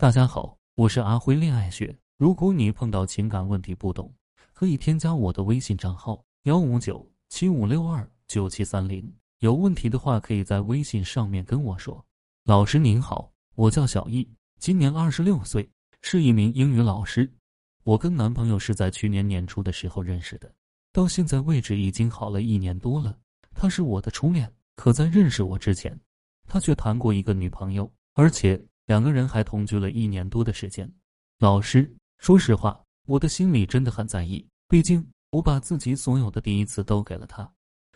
大家好，我是阿辉恋爱学。如果你碰到情感问题不懂，可以添加我的微信账号幺五九七五六二九七三零。有问题的话，可以在微信上面跟我说。老师您好，我叫小易，今年二十六岁，是一名英语老师。我跟男朋友是在去年年初的时候认识的，到现在为止已经好了一年多了。他是我的初恋，可在认识我之前，他却谈过一个女朋友，而且两个人还同居了一年多的时间。老师，说实话，我的心里真的很在意，毕竟我把自己所有的第一次都给了他。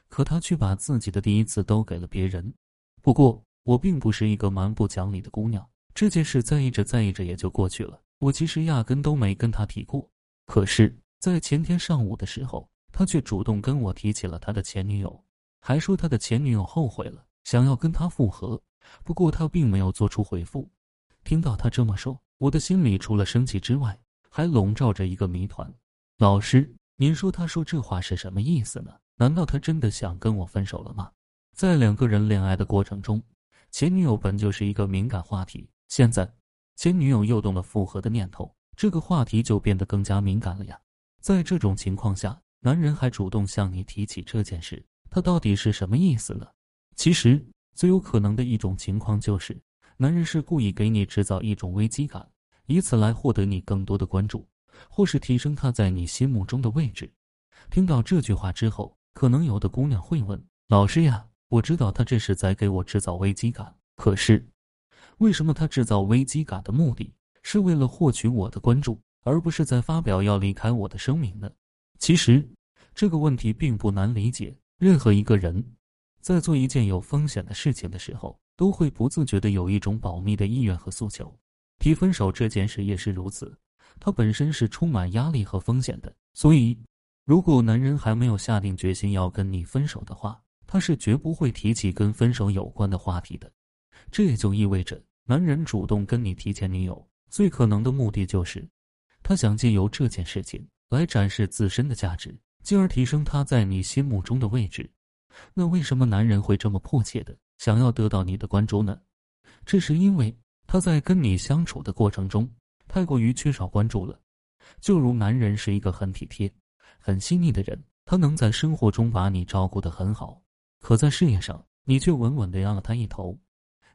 可他却把自己的第一次都给了别人。不过我并不是一个蛮不讲理的姑娘，这件事在意着在意着也就过去了。我其实压根都没跟他提过。可是，在前天上午的时候，他却主动跟我提起了他的前女友，还说他的前女友后悔了，想要跟他复合。不过他并没有做出回复。听到他这么说，我的心里除了生气之外，还笼罩着一个谜团。老师，您说他说这话是什么意思呢？难道他真的想跟我分手了吗？在两个人恋爱的过程中，前女友本就是一个敏感话题，现在前女友又动了复合的念头，这个话题就变得更加敏感了呀。在这种情况下，男人还主动向你提起这件事，他到底是什么意思呢？其实最有可能的一种情况就是，男人是故意给你制造一种危机感，以此来获得你更多的关注，或是提升他在你心目中的位置。听到这句话之后。可能有的姑娘会问老师呀，我知道他这是在给我制造危机感，可是为什么他制造危机感的目的是为了获取我的关注，而不是在发表要离开我的声明呢？其实这个问题并不难理解。任何一个人在做一件有风险的事情的时候，都会不自觉的有一种保密的意愿和诉求。提分手这件事也是如此，它本身是充满压力和风险的，所以。如果男人还没有下定决心要跟你分手的话，他是绝不会提起跟分手有关的话题的。这也就意味着，男人主动跟你提前女友，最可能的目的就是，他想借由这件事情来展示自身的价值，进而提升他在你心目中的位置。那为什么男人会这么迫切的想要得到你的关注呢？这是因为他在跟你相处的过程中太过于缺少关注了。就如男人是一个很体贴。很细腻的人，他能在生活中把你照顾得很好，可在事业上，你却稳稳的压了他一头。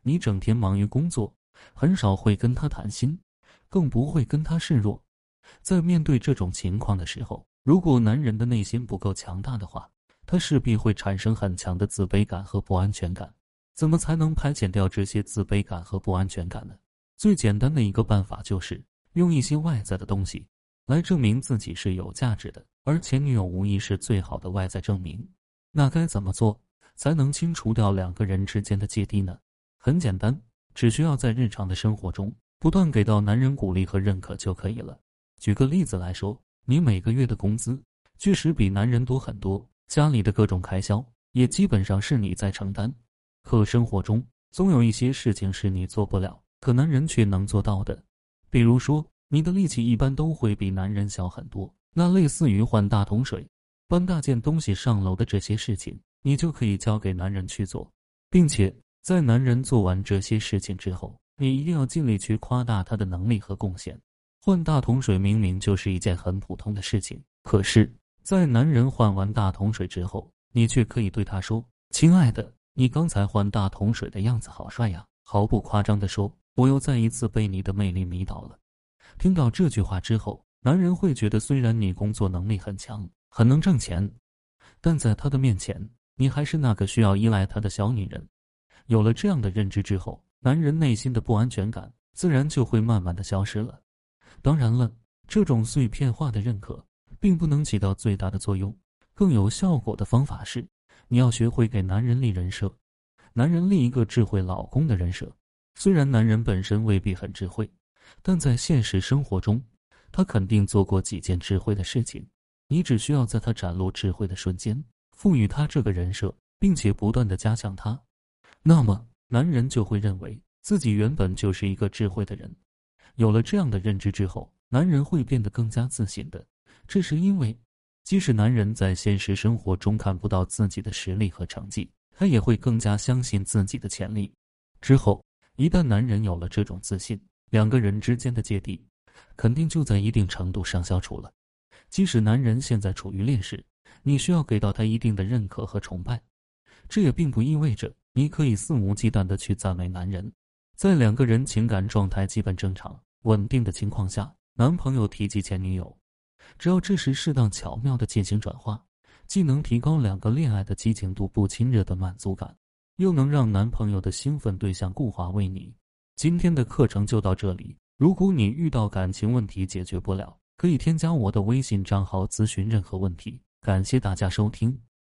你整天忙于工作，很少会跟他谈心，更不会跟他示弱。在面对这种情况的时候，如果男人的内心不够强大的话，他势必会产生很强的自卑感和不安全感。怎么才能排遣掉这些自卑感和不安全感呢？最简单的一个办法就是用一些外在的东西。来证明自己是有价值的，而前女友无疑是最好的外在证明。那该怎么做才能清除掉两个人之间的芥蒂呢？很简单，只需要在日常的生活中不断给到男人鼓励和认可就可以了。举个例子来说，你每个月的工资确实比男人多很多，家里的各种开销也基本上是你在承担，可生活中总有一些事情是你做不了，可男人却能做到的，比如说。你的力气一般都会比男人小很多，那类似于换大桶水、搬大件东西上楼的这些事情，你就可以交给男人去做，并且在男人做完这些事情之后，你一定要尽力去夸大他的能力和贡献。换大桶水明明就是一件很普通的事情，可是，在男人换完大桶水之后，你却可以对他说：“亲爱的，你刚才换大桶水的样子好帅呀！”毫不夸张地说，我又再一次被你的魅力迷倒了。听到这句话之后，男人会觉得，虽然你工作能力很强，很能挣钱，但在他的面前，你还是那个需要依赖他的小女人。有了这样的认知之后，男人内心的不安全感自然就会慢慢的消失了。当然了，这种碎片化的认可并不能起到最大的作用，更有效果的方法是，你要学会给男人立人设，男人立一个智慧老公的人设。虽然男人本身未必很智慧。但在现实生活中，他肯定做过几件智慧的事情。你只需要在他展露智慧的瞬间，赋予他这个人设，并且不断的加强他，那么男人就会认为自己原本就是一个智慧的人。有了这样的认知之后，男人会变得更加自信的。这是因为，即使男人在现实生活中看不到自己的实力和成绩，他也会更加相信自己的潜力。之后，一旦男人有了这种自信，两个人之间的芥蒂肯定就在一定程度上消除了。即使男人现在处于劣势，你需要给到他一定的认可和崇拜，这也并不意味着你可以肆无忌惮的去赞美男人。在两个人情感状态基本正常、稳定的情况下，男朋友提及前女友，只要这时适当巧妙的进行转化，既能提高两个恋爱的激情度、不亲热的满足感，又能让男朋友的兴奋对象固化为你。今天的课程就到这里。如果你遇到感情问题解决不了，可以添加我的微信账号咨询任何问题。感谢大家收听。